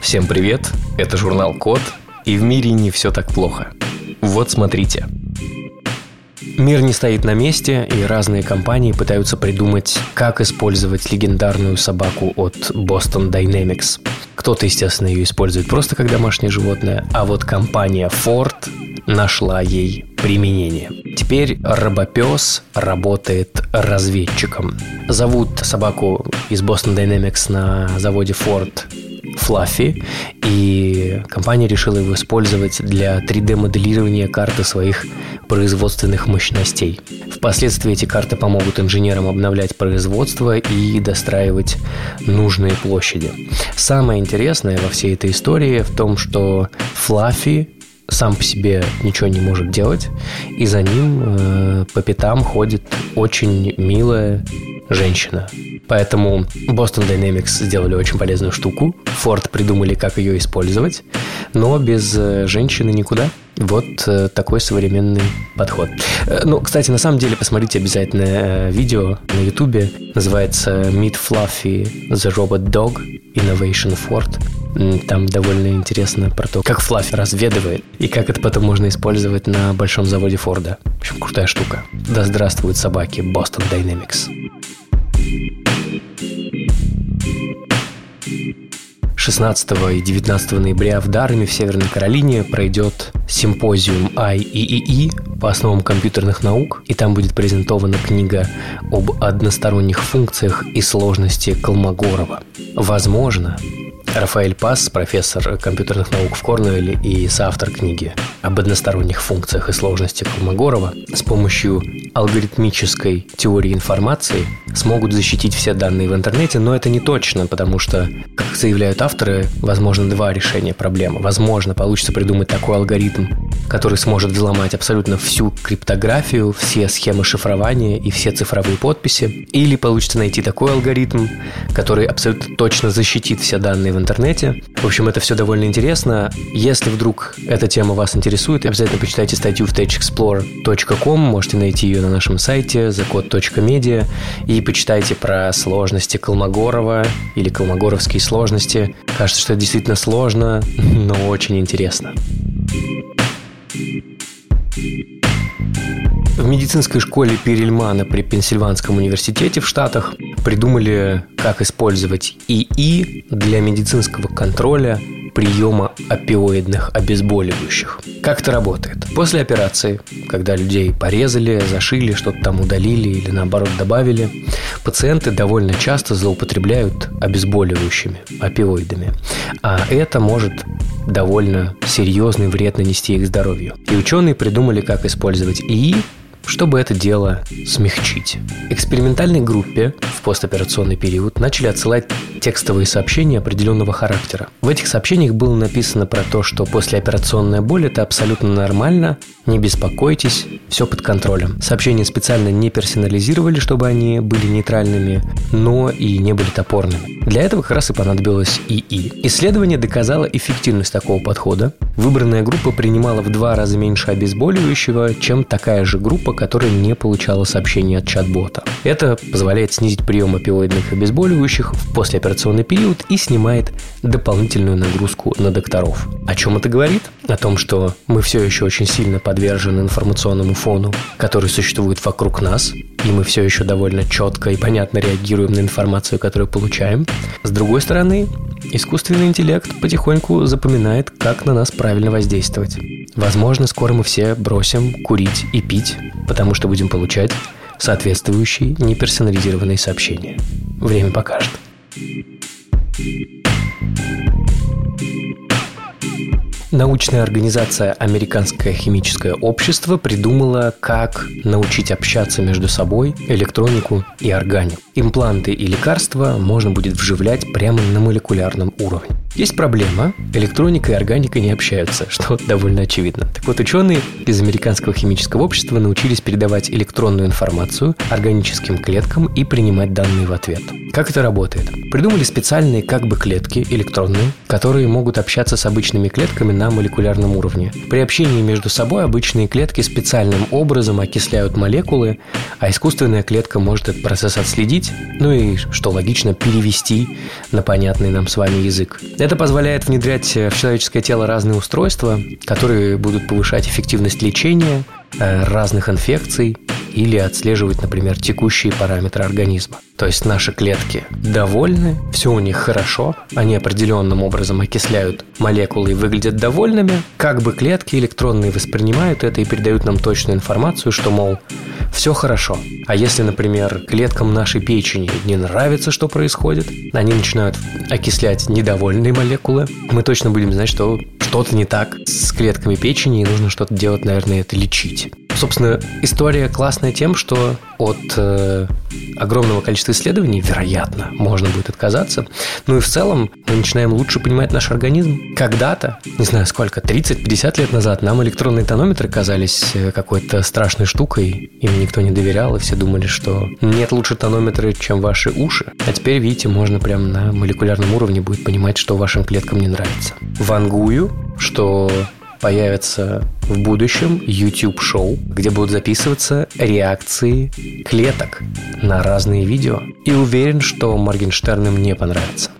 Всем привет, это журнал Код, и в мире не все так плохо. Вот смотрите. Мир не стоит на месте, и разные компании пытаются придумать, как использовать легендарную собаку от Boston Dynamics. Кто-то, естественно, ее использует просто как домашнее животное, а вот компания Ford нашла ей применение. Теперь робопес работает разведчиком. Зовут собаку из Boston Dynamics на заводе Ford Fluffy, и компания решила его использовать для 3D-моделирования карты своих производственных мощностей. Впоследствии эти карты помогут инженерам обновлять производство и достраивать нужные площади. Самое интересное во всей этой истории в том, что Fluffy сам по себе ничего не может делать, и за ним э, по пятам ходит очень милая женщина. Поэтому Boston Dynamics сделали очень полезную штуку. Ford придумали, как ее использовать, но без э, женщины никуда. Вот э, такой современный подход. Э, ну, кстати, на самом деле, посмотрите обязательно видео на YouTube. Называется Meet Fluffy The Robot Dog Innovation Ford. Там довольно интересно про то, как Флаффи разведывает и как это потом можно использовать на большом заводе Форда. В общем, крутая штука. Да здравствуют собаки Boston Dynamics. 16 и 19 ноября в Дарме в Северной Каролине пройдет симпозиум IEEE по основам компьютерных наук, и там будет презентована книга об односторонних функциях и сложности Колмогорова. Возможно, Рафаэль Пас, профессор компьютерных наук в Корнуэлле и соавтор книги об односторонних функциях и сложности Колмогорова, с помощью алгоритмической теории информации смогут защитить все данные в интернете, но это не точно, потому что, как заявляют авторы, возможно два решения проблемы. Возможно, получится придумать такой алгоритм, который сможет взломать абсолютно всю криптографию, все схемы шифрования и все цифровые подписи. Или получится найти такой алгоритм, который абсолютно точно защитит все данные в интернете. В общем, это все довольно интересно. Если вдруг эта тема вас интересует, обязательно почитайте статью в techexplore.com, можете найти ее на нашем сайте zakod.media и почитайте про сложности Колмогорова или колмогоровские сложности. Кажется, что это действительно сложно, но очень интересно. В медицинской школе Перельмана при Пенсильванском университете в Штатах придумали, как использовать ИИ для медицинского контроля приема опиоидных обезболивающих. Как это работает? После операции, когда людей порезали, зашили, что-то там удалили или наоборот добавили, пациенты довольно часто злоупотребляют обезболивающими, опиоидами. А это может довольно серьезный вред нанести их здоровью. И ученые придумали, как использовать ИИ чтобы это дело смягчить. Экспериментальной группе в постоперационный период начали отсылать текстовые сообщения определенного характера. В этих сообщениях было написано про то, что послеоперационная боль – это абсолютно нормально, не беспокойтесь, все под контролем. Сообщения специально не персонализировали, чтобы они были нейтральными, но и не были топорными. Для этого как раз и понадобилось ИИ. Исследование доказало эффективность такого подхода. Выбранная группа принимала в два раза меньше обезболивающего, чем такая же группа, которая не получала сообщения от чат-бота. Это позволяет снизить прием опиоидных обезболивающих в послеоперационный период и снимает дополнительную нагрузку на докторов. О чем это говорит? О том, что мы все еще очень сильно подвержены информационному фону, который существует вокруг нас, и мы все еще довольно четко и понятно реагируем на информацию, которую получаем. С другой стороны, искусственный интеллект потихоньку запоминает, как на нас правильно воздействовать. Возможно, скоро мы все бросим курить и пить, потому что будем получать соответствующие неперсонализированные сообщения. Время покажет. Научная организация «Американское химическое общество» придумала, как научить общаться между собой электронику и органику. Импланты и лекарства можно будет вживлять прямо на молекулярном уровне. Есть проблема. Электроника и органика не общаются, что довольно очевидно. Так вот, ученые из Американского химического общества научились передавать электронную информацию органическим клеткам и принимать данные в ответ. Как это работает? Придумали специальные как бы клетки электронные, которые могут общаться с обычными клетками на молекулярном уровне. При общении между собой обычные клетки специальным образом окисляют молекулы, а искусственная клетка может этот процесс отследить, ну и, что логично, перевести на понятный нам с вами язык. Это позволяет внедрять в человеческое тело разные устройства, которые будут повышать эффективность лечения э, разных инфекций или отслеживать, например, текущие параметры организма. То есть наши клетки довольны, все у них хорошо, они определенным образом окисляют молекулы и выглядят довольными, как бы клетки электронные воспринимают это и передают нам точную информацию, что, мол, все хорошо. А если, например, клеткам нашей печени не нравится, что происходит, они начинают окислять недовольные молекулы, мы точно будем знать, что что-то не так с клетками печени, и нужно что-то делать, наверное, это лечить. Собственно, история классная тем, что от э, огромного количества исследований, вероятно, можно будет отказаться. Ну и в целом мы начинаем лучше понимать наш организм. Когда-то, не знаю сколько, 30-50 лет назад нам электронные тонометры казались э, какой-то страшной штукой, им никто не доверял, и все думали, что нет лучше тонометры, чем ваши уши. А теперь, видите, можно прямо на молекулярном уровне будет понимать, что вашим клеткам не нравится. Вангую, что появится в будущем YouTube-шоу, где будут записываться реакции клеток на разные видео. И уверен, что Моргенштерн не понравится.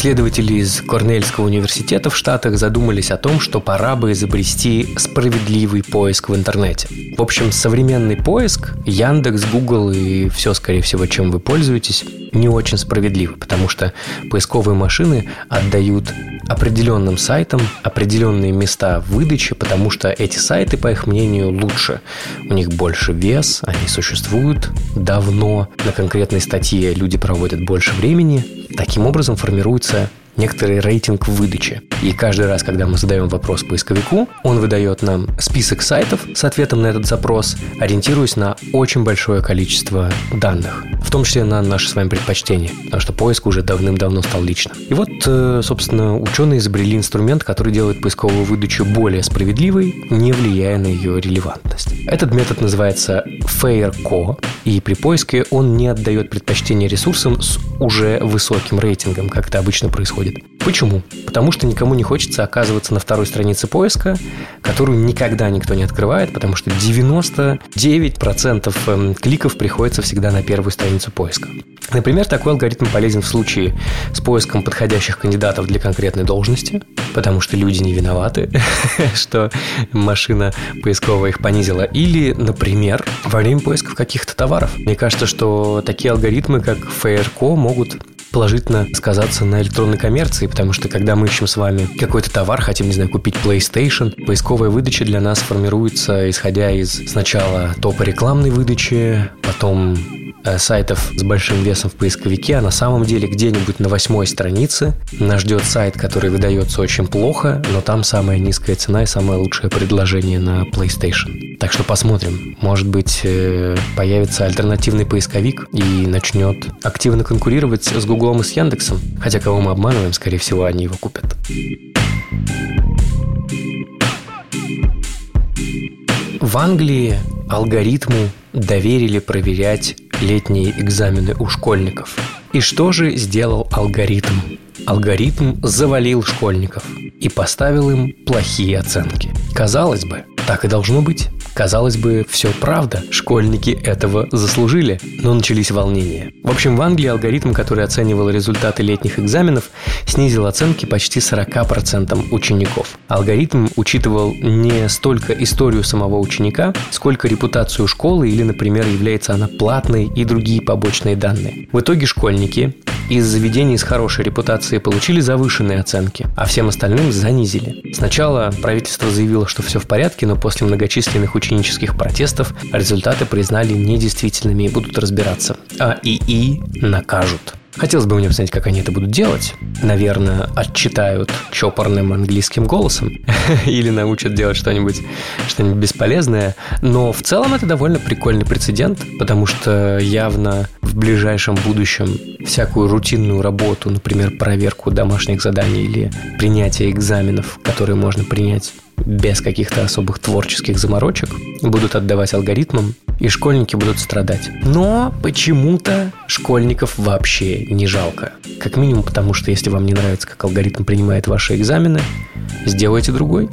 Исследователи из Корнельского университета в Штатах задумались о том, что пора бы изобрести справедливый поиск в интернете. В общем, современный поиск, Яндекс, Google и все, скорее всего, чем вы пользуетесь, не очень справедливо, потому что поисковые машины отдают определенным сайтам определенные места выдачи, потому что эти сайты, по их мнению, лучше. У них больше вес, они существуют давно, на конкретной статье люди проводят больше времени. Таким образом формируется некоторый рейтинг в выдаче. И каждый раз, когда мы задаем вопрос поисковику, он выдает нам список сайтов с ответом на этот запрос, ориентируясь на очень большое количество данных, в том числе на наши с вами предпочтения, потому что поиск уже давным-давно стал личным. И вот, э, собственно, ученые изобрели инструмент, который делает поисковую выдачу более справедливой, не влияя на ее релевантность. Этот метод называется FairCo, и при поиске он не отдает предпочтение ресурсам с уже высоким рейтингом, как это обычно происходит. Почему? Потому что никому не хочется оказываться на второй странице поиска, которую никогда никто не открывает, потому что 99% эм, кликов приходится всегда на первую страницу поиска. Например, такой алгоритм полезен в случае с поиском подходящих кандидатов для конкретной должности, потому что люди не виноваты, что машина поисковая их понизила. Или, например, во время поисков каких-то товаров. Мне кажется, что такие алгоритмы, как Fairco, могут положительно сказаться на электронной коммерции, потому что когда мы ищем с вами какой-то товар, хотим, не знаю, купить PlayStation, поисковая выдача для нас формируется исходя из сначала топа рекламной выдачи, потом сайтов с большим весом в поисковике, а на самом деле где-нибудь на восьмой странице нас ждет сайт, который выдается очень плохо, но там самая низкая цена и самое лучшее предложение на PlayStation. Так что посмотрим. Может быть, э, появится альтернативный поисковик и начнет активно конкурировать с Гуглом и с Яндексом. Хотя кого мы обманываем, скорее всего, они его купят. В Англии алгоритму доверили проверять летние экзамены у школьников. И что же сделал алгоритм? Алгоритм завалил школьников и поставил им плохие оценки. Казалось бы, так и должно быть. Казалось бы, все правда, школьники этого заслужили, но начались волнения. В общем, в Англии алгоритм, который оценивал результаты летних экзаменов, снизил оценки почти 40% учеников. Алгоритм учитывал не столько историю самого ученика, сколько репутацию школы или, например, является она платной и другие побочные данные. В итоге школьники из заведений с хорошей репутацией получили завышенные оценки, а всем остальным занизили. Сначала правительство заявило, что все в порядке, но после многочисленных ученических протестов результаты признали недействительными и будут разбираться. А ИИ накажут. Хотелось бы мне посмотреть, как они это будут делать. Наверное, отчитают чопорным английским голосом или научат делать что-нибудь что бесполезное. Но в целом это довольно прикольный прецедент, потому что явно в ближайшем будущем всякую рутинную работу, например, проверку домашних заданий или принятие экзаменов, которые можно принять без каких-то особых творческих заморочек, будут отдавать алгоритмам, и школьники будут страдать. Но почему-то школьников вообще не жалко. Как минимум потому, что если вам не нравится, как алгоритм принимает ваши экзамены, сделайте другой.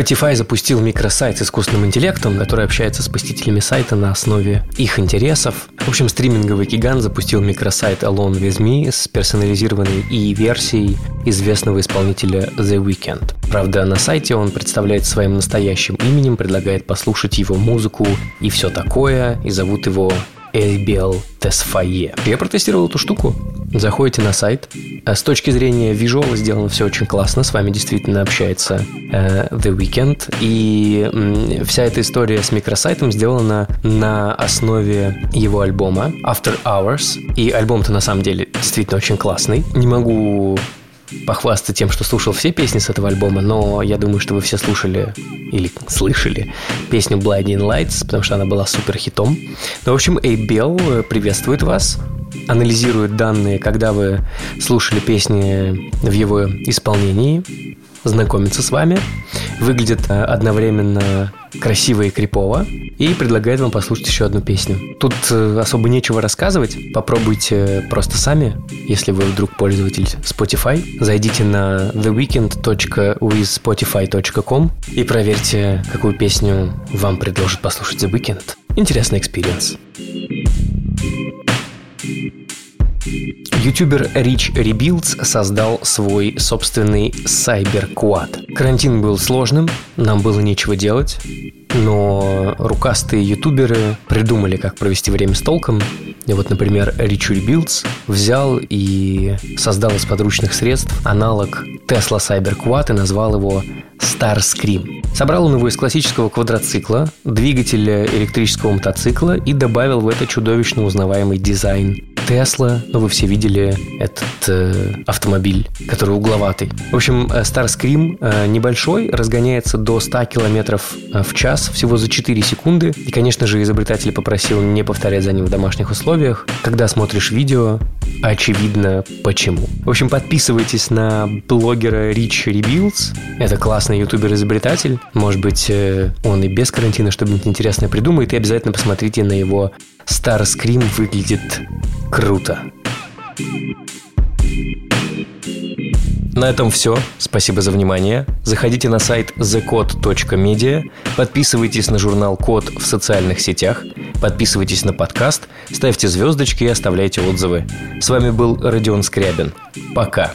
Spotify запустил микросайт с искусственным интеллектом, который общается с посетителями сайта на основе их интересов. В общем, стриминговый гигант запустил микросайт Alone With Me с персонализированной и-версией известного исполнителя The Weeknd. Правда, на сайте он представляет своим настоящим именем, предлагает послушать его музыку и все такое, и зовут его Эльбел Тесфае. Я протестировал эту штуку. Заходите на сайт. Э, с точки зрения визуала сделано все очень классно. С вами действительно общается э, The Weeknd. И э, вся эта история с микросайтом сделана на основе его альбома After Hours. И альбом-то на самом деле действительно очень классный. Не могу похвастаться тем, что слушал все песни с этого альбома, но я думаю, что вы все слушали или слышали песню Blinding Lights, потому что она была супер хитом. Ну, в общем, Abel приветствует вас, анализирует данные, когда вы слушали песни в его исполнении, знакомится с вами, выглядит э, одновременно красиво и крипово, и предлагает вам послушать еще одну песню. Тут э, особо нечего рассказывать, попробуйте просто сами, если вы вдруг пользователь Spotify. Зайдите на theweeknd.withspotify.com и проверьте, какую песню вам предложит послушать The Weeknd. Интересный experience. Ютубер Rich Rebuilds создал свой собственный CyberQuad. Карантин был сложным, нам было нечего делать, но рукастые ютуберы придумали, как провести время с толком. И вот, например, Rich Rebuilds взял и создал из подручных средств аналог Tesla CyberQuad и назвал его Starscream. Собрал он его из классического квадроцикла, двигателя электрического мотоцикла и добавил в это чудовищно узнаваемый дизайн Тесла, ну вы все видели этот э, автомобиль, который угловатый. В общем, э, Starscream э, небольшой, разгоняется до 100 км э, в час всего за 4 секунды. И, конечно же, изобретатель попросил не повторять за ним в домашних условиях. Когда смотришь видео, очевидно почему. В общем, подписывайтесь на блогера Rich Rebuilds. Это классный ютубер-изобретатель. Может быть, э, он и без карантина что-нибудь интересное придумает. И обязательно посмотрите на его Starscream выглядит круто. На этом все. Спасибо за внимание. Заходите на сайт thecode.media, подписывайтесь на журнал Код в социальных сетях, подписывайтесь на подкаст, ставьте звездочки и оставляйте отзывы. С вами был Родион Скрябин. Пока.